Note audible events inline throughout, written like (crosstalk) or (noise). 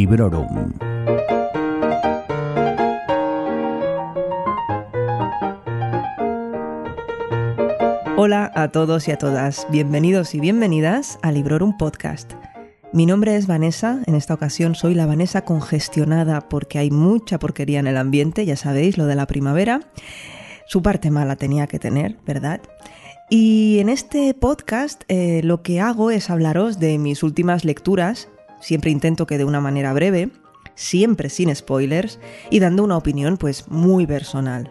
Librorum. Hola a todos y a todas, bienvenidos y bienvenidas a Librorum Podcast. Mi nombre es Vanessa, en esta ocasión soy la Vanessa congestionada porque hay mucha porquería en el ambiente, ya sabéis, lo de la primavera. Su parte mala tenía que tener, ¿verdad? Y en este podcast eh, lo que hago es hablaros de mis últimas lecturas, siempre intento que de una manera breve, siempre sin spoilers y dando una opinión pues muy personal.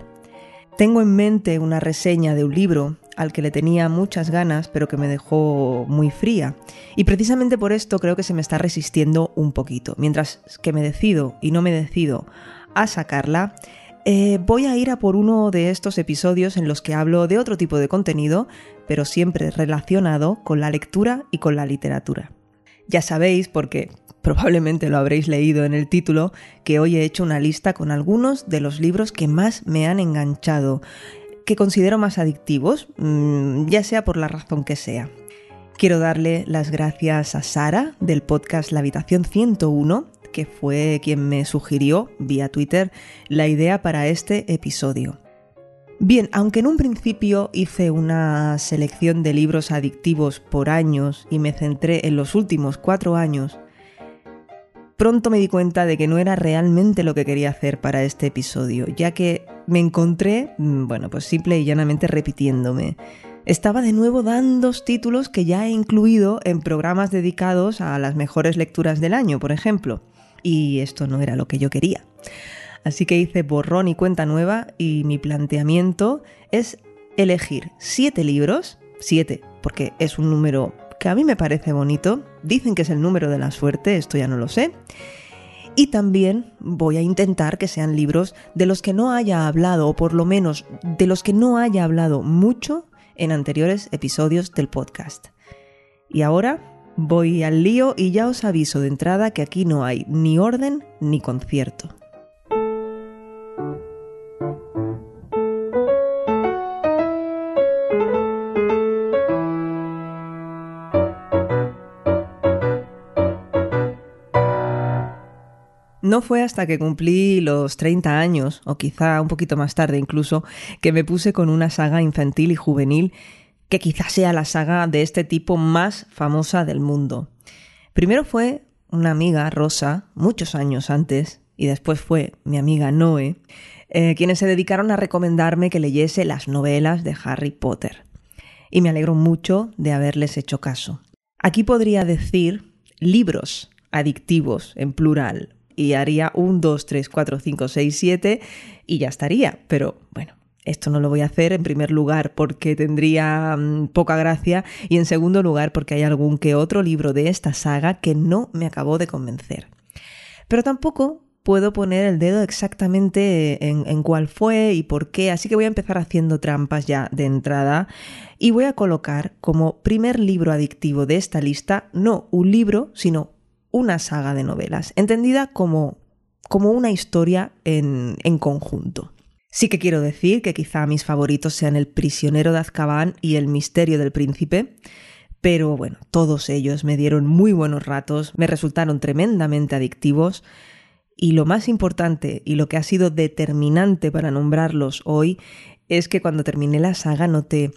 Tengo en mente una reseña de un libro al que le tenía muchas ganas, pero que me dejó muy fría. Y precisamente por esto creo que se me está resistiendo un poquito. Mientras que me decido y no me decido a sacarla, eh, voy a ir a por uno de estos episodios en los que hablo de otro tipo de contenido, pero siempre relacionado con la lectura y con la literatura. Ya sabéis, porque probablemente lo habréis leído en el título, que hoy he hecho una lista con algunos de los libros que más me han enganchado que considero más adictivos, mm, ya sea por la razón que sea. Quiero darle las gracias a Sara del podcast La Habitación 101, que fue quien me sugirió vía Twitter la idea para este episodio. Bien, aunque en un principio hice una selección de libros adictivos por años y me centré en los últimos cuatro años, pronto me di cuenta de que no era realmente lo que quería hacer para este episodio, ya que me encontré, mm, bueno, pues simple y llanamente repitiéndome. Estaba de nuevo dando títulos que ya he incluido en programas dedicados a las mejores lecturas del año, por ejemplo. Y esto no era lo que yo quería. Así que hice borrón y cuenta nueva y mi planteamiento es elegir siete libros, siete, porque es un número que a mí me parece bonito. Dicen que es el número de la suerte, esto ya no lo sé. Y también voy a intentar que sean libros de los que no haya hablado, o por lo menos de los que no haya hablado mucho en anteriores episodios del podcast. Y ahora voy al lío y ya os aviso de entrada que aquí no hay ni orden ni concierto. No fue hasta que cumplí los 30 años, o quizá un poquito más tarde incluso, que me puse con una saga infantil y juvenil que quizá sea la saga de este tipo más famosa del mundo. Primero fue una amiga, Rosa, muchos años antes, y después fue mi amiga Noé, eh, quienes se dedicaron a recomendarme que leyese las novelas de Harry Potter. Y me alegro mucho de haberles hecho caso. Aquí podría decir libros adictivos en plural, y haría un 2, 3, 4, 5, 6, 7 y ya estaría. Pero bueno, esto no lo voy a hacer en primer lugar porque tendría mm, poca gracia y en segundo lugar porque hay algún que otro libro de esta saga que no me acabó de convencer. Pero tampoco puedo poner el dedo exactamente en, en, cuál fue y por qué, así que voy a empezar haciendo trampas ya de entrada y voy a colocar como primer libro adictivo de esta lista no un libro, sino una saga de novelas, entendida como, como una historia en, en conjunto. Sí que quiero decir que quizá mis favoritos sean El prisionero de Azkaban y El misterio del príncipe, pero bueno, todos ellos me dieron muy buenos ratos, me resultaron tremendamente adictivos y lo más importante y lo que ha sido determinante para nombrarlos hoy es que cuando terminé la saga noté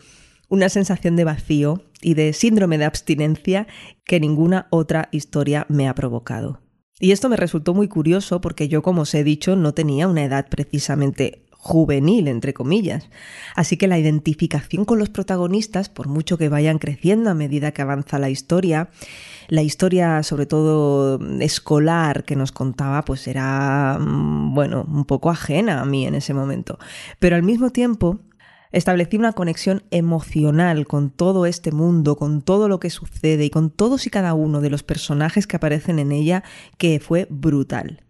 una sensación de vacío y de síndrome de abstinencia que ninguna otra historia me ha provocado. Y esto me resultó muy curioso porque yo, como os he dicho, no tenía una edad precisamente juvenil, entre comillas. Así que la identificación con los protagonistas, por mucho que vayan creciendo a medida que avanza la historia, la historia sobre todo escolar que nos contaba, pues era, mm, bueno, un poco ajena a mí en ese momento. Pero al mismo tiempo, Establecí una conexión emocional con todo este mundo, con todo lo que sucede y con todos y cada uno de los personajes que aparecen en ella que fue brutal.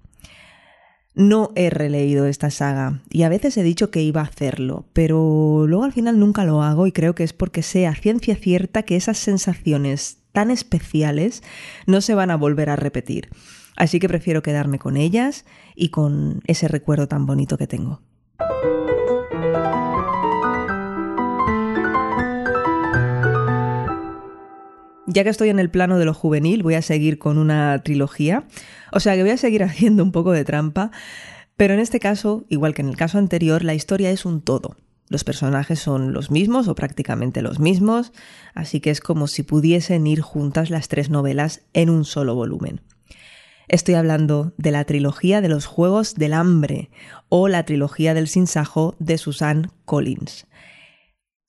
No he releído esta saga y a veces he dicho que iba a hacerlo, pero luego al final nunca lo hago y creo que es porque sé a ciencia cierta que esas sensaciones tan especiales no se van a volver a repetir. Así que prefiero quedarme con ellas y con ese recuerdo tan bonito que tengo. Ya que estoy en el plano de lo juvenil, voy a seguir con una trilogía, o sea que voy a seguir (laughs) haciendo un poco de trampa, pero en este caso, igual que en el caso anterior, la historia es un todo. Los personajes son los mismos o prácticamente los mismos, así que es como si pudiesen ir juntas las tres novelas en un solo volumen. Estoy hablando de la trilogía de los Juegos del Hambre o la trilogía del Sinsajo de Susan Collins.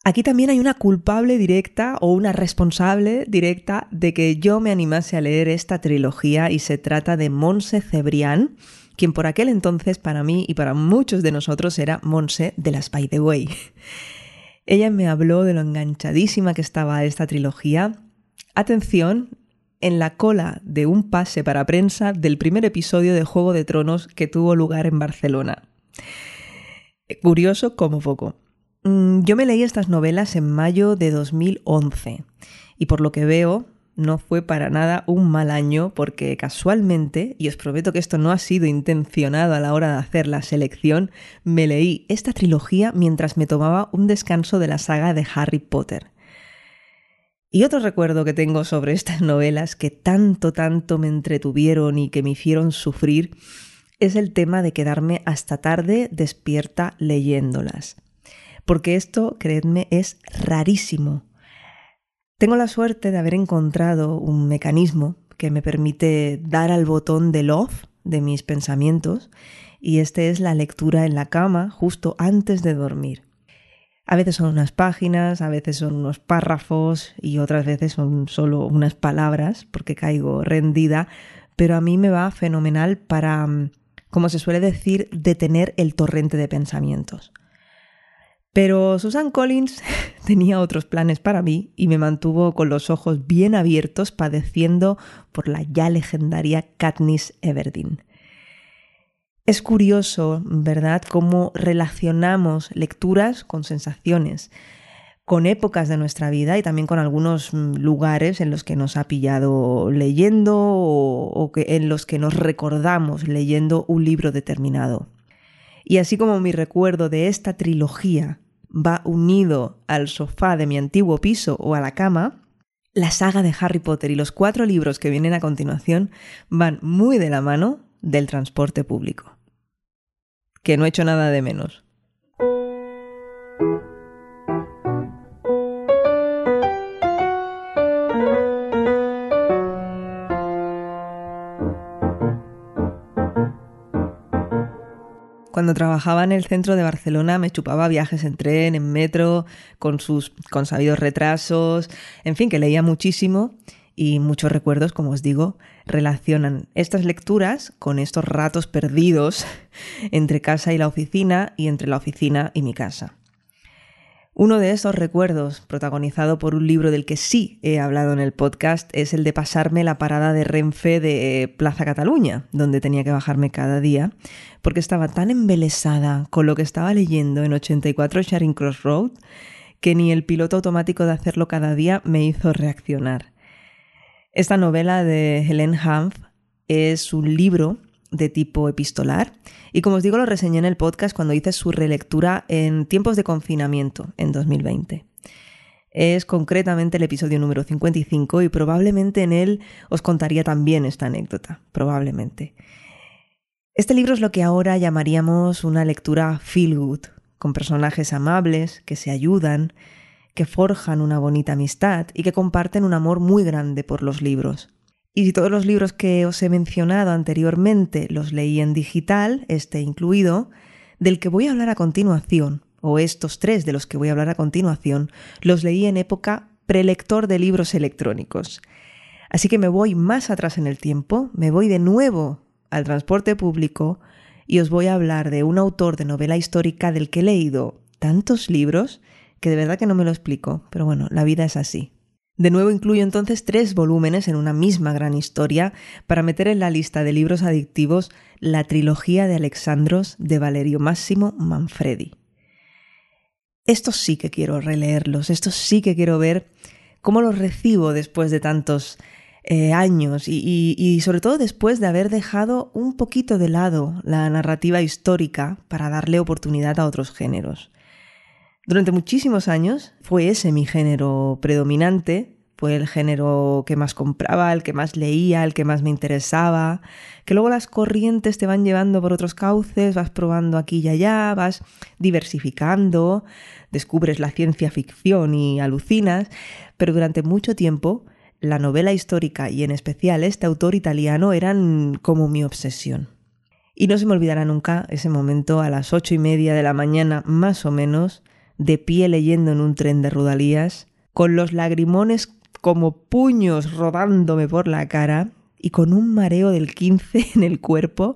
Aquí también hay una culpable directa o una responsable directa de que yo me animase a leer esta trilogía y se trata de Monse Cebrián, quien por aquel entonces para mí y para muchos de nosotros era Monse de las By the Way. Ella me habló de lo enganchadísima que estaba esta trilogía. Atención, en la cola de un pase para prensa del primer episodio de Juego de Tronos que tuvo lugar en Barcelona. Curioso como poco. Mm, yo me leí estas novelas en mayo de 2011 y por lo que veo no fue para nada un mal año porque casualmente, y os prometo que esto no ha sido intencionado a la hora de hacer la selección, me leí esta trilogía mientras me tomaba un descanso de la saga de Harry Potter. Y otro recuerdo que tengo sobre estas novelas que tanto, tanto me entretuvieron y que me hicieron sufrir es el tema de quedarme hasta tarde despierta leyéndolas. Porque esto, creedme, es rarísimo. Tengo la suerte de haber encontrado un mecanismo que me permite dar al botón del off de mis pensamientos y este es la lectura en la cama justo antes de dormir. A veces son unas páginas, a veces son unos párrafos y otras veces son solo unas palabras porque caigo rendida, pero a mí me va fenomenal para, mm, como se suele decir, detener el torrente de pensamientos. Pero Susan Collins (laughs) tenía otros planes para mí y me mantuvo con los ojos bien abiertos padeciendo por la ya legendaria Katniss Everdeen. Es curioso, ¿verdad?, cómo relacionamos lecturas con sensaciones, con épocas de nuestra vida y también con algunos mm, lugares en los que nos ha pillado leyendo o, en los que nos recordamos leyendo un libro determinado. Y así como mi recuerdo de esta trilogía va unido al sofá de mi antiguo piso o a la cama, la saga de Harry Potter y los cuatro libros que vienen a continuación van muy de la mano del transporte público. Que no he hecho nada de menos. Cuando trabajaba en el centro de Barcelona me chupaba viajes en tren, en metro, con sus consabidos retrasos, en fin, que leía muchísimo y muchos recuerdos, como os digo, relacionan estas lecturas con estos ratos perdidos (laughs) entre casa y la oficina y entre la oficina y mi casa. Uno de esos recuerdos, protagonizado por un libro del que sí he hablado en el podcast, es el de pasarme la parada de Renfe de Plaza Cataluña, donde tenía que bajarme cada día, porque estaba tan embelesada con lo que estaba leyendo en 84 Charing Cross Road que ni el piloto automático de hacerlo cada día me hizo reaccionar. Esta novela de Helen Hanf es un libro de tipo epistolar y como os digo lo reseñé en el podcast cuando hice su relectura en tiempos de confinamiento en 2020. Es concretamente el episodio número 55 y probablemente en él os contaría también esta anécdota, probablemente. Este libro es lo que ahora llamaríamos una lectura feel good, con personajes amables que se ayudan, que forjan una bonita amistad y que comparten un amor muy grande por los libros. Y si todos los libros que os he mencionado anteriormente los leí en digital, este incluido, del que voy a hablar a continuación, o estos tres de los que voy a hablar a continuación, los leí en época prelector de libros electrónicos. Así que me voy más atrás en el tiempo, me voy de nuevo al transporte público y os voy a hablar de un autor de novela histórica del que he leído tantos libros que de verdad que no me lo explico, pero bueno, la vida es así. De nuevo incluyo entonces tres volúmenes en una misma gran historia para meter en la lista de libros adictivos la trilogía de Alexandros de Valerio Máximo Manfredi. Estos sí que quiero releerlos, estos sí que quiero ver cómo los recibo después de tantos eh, años y, y sobre todo después de haber dejado un poquito de lado la narrativa histórica para darle oportunidad a otros géneros. Durante muchísimos años fue ese mi género predominante, fue el género que más compraba, el que más leía, el que más me interesaba, que luego las corrientes te van llevando por otros cauces, vas probando aquí y allá, vas diversificando, descubres la ciencia ficción y alucinas, pero durante mucho tiempo la novela histórica y en especial este autor italiano eran como mi obsesión. Y no se me olvidará nunca ese momento a las ocho y media de la mañana, más o menos, de pie leyendo en un tren de Rudalías, con los lagrimones como puños rodándome por la cara y con un mareo del 15 (laughs) en el cuerpo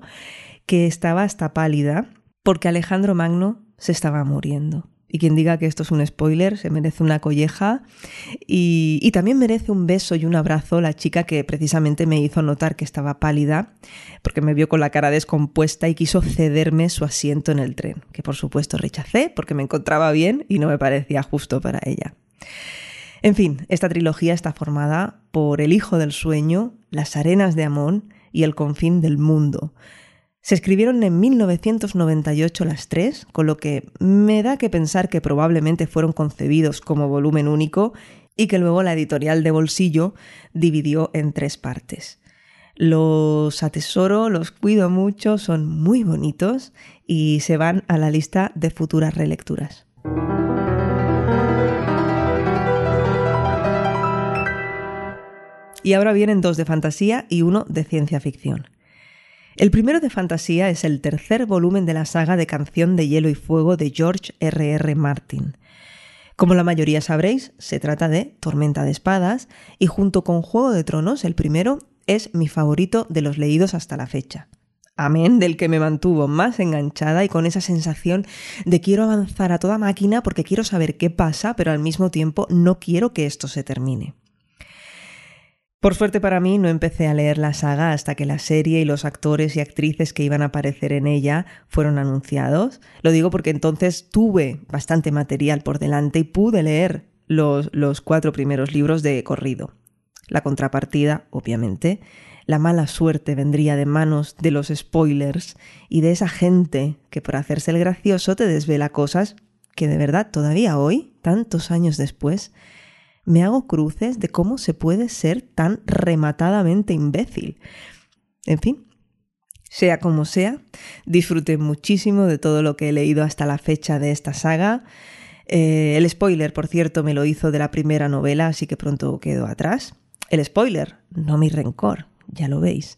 que estaba hasta pálida porque Alejandro Magno se estaba muriendo. Y quien diga que esto es un spoiler se merece una colleja y, también merece un beso y un abrazo la chica que precisamente me hizo notar que estaba pálida porque me vio con la cara descompuesta y quiso cederme su asiento en el tren, que por supuesto rechacé porque me encontraba bien y no me parecía justo para ella. En fin, esta trilogía está formada por El Hijo del Sueño, Las Arenas de Amón y El Confín del Mundo. Se escribieron en 1998 las tres, con lo que me da que pensar que probablemente fueron concebidos como volumen único y que luego la editorial de bolsillo dividió en tres partes. Los atesoro, los cuido mucho, son muy bonitos y se van a la lista de futuras relecturas. Y ahora vienen dos de fantasía y uno de ciencia ficción. El primero de fantasía es el tercer volumen de la saga de Canción de Hielo y Fuego de George R. R. Martin. Como la mayoría sabréis, se trata de Tormenta de Espadas y junto con Juego de Tronos, el primero es mi favorito de los leídos hasta la fecha. Amén, del que me mantuvo más enganchada y con esa sensación de quiero avanzar a toda máquina porque quiero saber qué pasa, pero al mismo tiempo no quiero que esto se termine. Por suerte para mí no empecé a leer la saga hasta que la serie y los actores y actrices que iban a aparecer en ella fueron anunciados. Lo digo porque entonces tuve bastante material por delante y pude leer los, los cuatro primeros libros de corrido. La contrapartida, obviamente, la mala suerte vendría de manos de los spoilers y de esa gente que por hacerse el gracioso te desvela cosas que de verdad todavía hoy, tantos años después, me hago cruces de cómo se puede ser tan rematadamente imbécil. En fin, sea como sea, disfruté muchísimo de todo lo que he leído hasta la fecha de esta saga. Eh, el spoiler, por cierto, me lo hizo de la primera novela, así que pronto quedó atrás. El spoiler, no mi rencor, ya lo veis.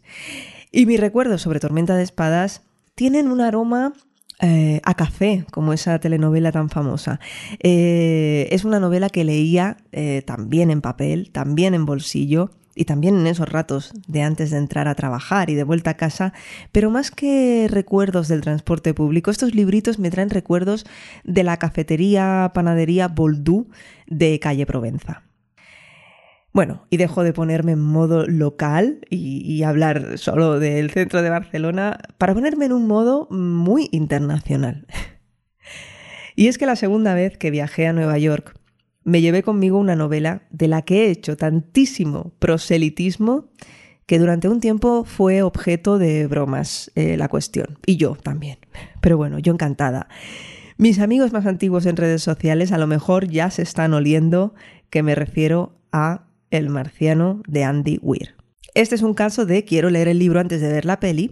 Y mis recuerdos sobre Tormenta de Espadas tienen un aroma eh, a café, como esa telenovela tan famosa. Eh, es una novela que leía eh, también en papel, también en bolsillo y también en esos ratos de antes de entrar a trabajar y de vuelta a casa, pero más que recuerdos del transporte público, estos libritos me traen recuerdos de la cafetería, panadería Boldú de calle Provenza. Bueno, y dejo de ponerme en modo local y, hablar solo del centro de Barcelona para ponerme en un modo muy internacional. y es que la segunda vez que viajé a Nueva York me llevé conmigo una novela de la que he hecho tantísimo proselitismo que durante un tiempo fue objeto de bromas eh, la cuestión. Y yo también. Pero bueno, yo encantada. Mis amigos más antiguos en redes sociales a lo mejor ya se están oliendo que me refiero a el marciano de Andy Weir. Este es un caso de quiero leer el libro antes de ver la peli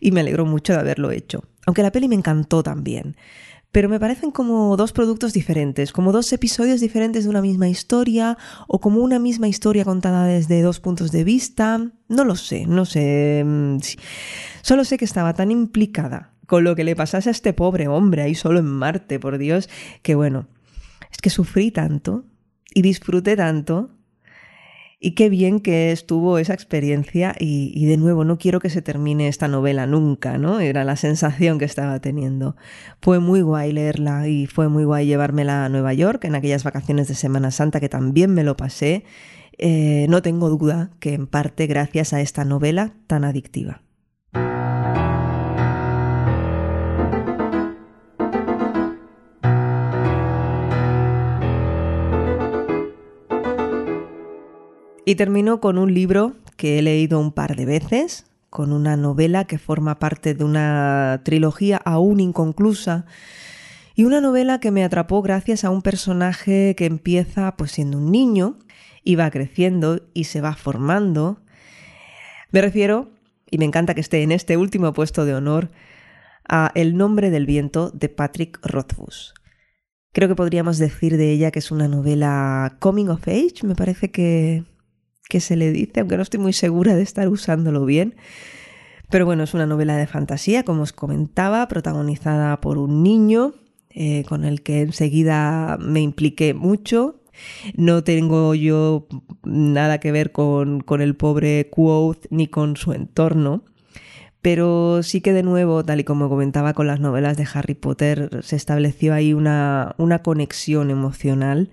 y me alegro mucho de haberlo hecho. Aunque la peli me encantó también. Pero me parecen como dos productos diferentes, como dos episodios diferentes de una misma historia o como una misma historia contada desde dos puntos de vista. No lo sé, no sé. Mm, solo sé que estaba tan implicada con lo que le pasase a este pobre hombre ahí solo en Marte, por Dios, que bueno, es que sufrí tanto y disfruté tanto y qué bien que estuvo esa experiencia y, de nuevo, no quiero que se termine esta novela nunca, ¿no? Era la sensación que estaba teniendo. Fue muy guay leerla y fue muy guay llevármela a Nueva York en aquellas vacaciones de Semana Santa que también me lo pasé. Eh, no tengo duda que en parte gracias a esta novela tan adictiva. Y termino con un libro que he leído un par de veces, con una novela que forma parte de una trilogía aún inconclusa Y una novela que me atrapó gracias a un personaje que empieza pues siendo un niño y va creciendo y se va formando. Me refiero, y me encanta que esté en este último puesto de honor, a El nombre del viento de Patrick Rothfuss. Creo que podríamos decir de ella que es una novela coming of age, me parece que, que se le dice, aunque no estoy muy segura de estar usándolo bien. Pero bueno, es una novela de fantasía, como os comentaba, protagonizada por un niño eh, con el que enseguida me impliqué mucho. No tengo yo nada que ver con, con el pobre Quoth ni con su entorno. Pero sí que de nuevo, tal y como comentaba con las novelas de Harry Potter, se estableció ahí una, una conexión emocional.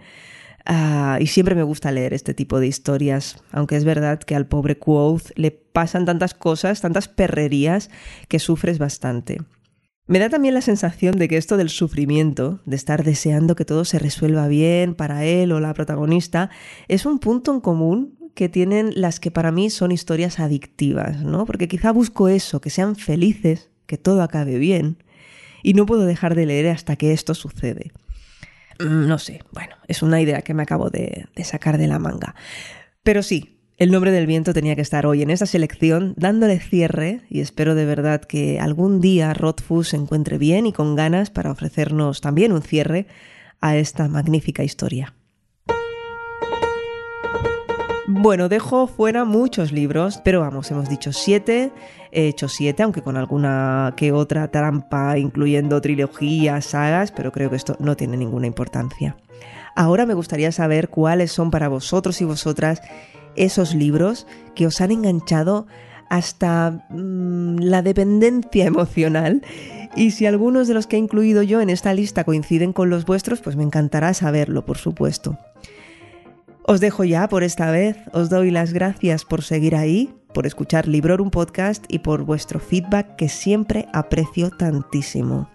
Uh, y siempre me gusta leer este tipo de historias, aunque es verdad que al pobre Quoth le pasan tantas cosas, tantas perrerías, que sufres bastante. Me da también la sensación de que esto del sufrimiento, de estar deseando que todo se resuelva bien para él o la protagonista, es un punto en común que tienen las que para mí son historias adictivas, ¿no? Porque quizá busco eso, que sean felices, que todo acabe bien, y no puedo dejar de leer hasta que esto sucede. Mm, no sé, bueno, es una idea que me acabo de, sacar de la manga. Pero sí, el nombre del viento tenía que estar hoy en esta selección, dándole cierre, y espero de verdad que algún día Rothfuss se encuentre bien y con ganas para ofrecernos también un cierre a esta magnífica historia. Bueno, dejo fuera muchos libros, pero vamos, hemos dicho siete, he hecho siete, aunque con alguna que otra trampa, incluyendo trilogías, sagas, pero creo que esto no tiene ninguna importancia. Ahora me gustaría saber cuáles son para vosotros y vosotras esos libros que os han enganchado hasta mm, la dependencia (laughs) emocional. Y si algunos de los que he incluido yo en esta lista coinciden con los vuestros, pues me encantará saberlo, por supuesto. Os dejo ya por esta vez, os doy las gracias por seguir ahí, por escuchar Librorum Podcast y por vuestro feedback que siempre aprecio tantísimo.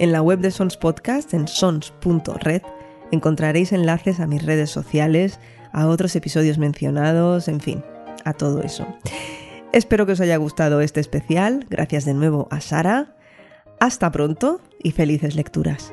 En la web de Sons Podcast, en sons.red, encontraréis enlaces a mis redes sociales, a otros episodios mencionados, en fin, a todo eso. Espero que os haya gustado este especial, gracias de nuevo a Sara. Hasta pronto y felices lecturas.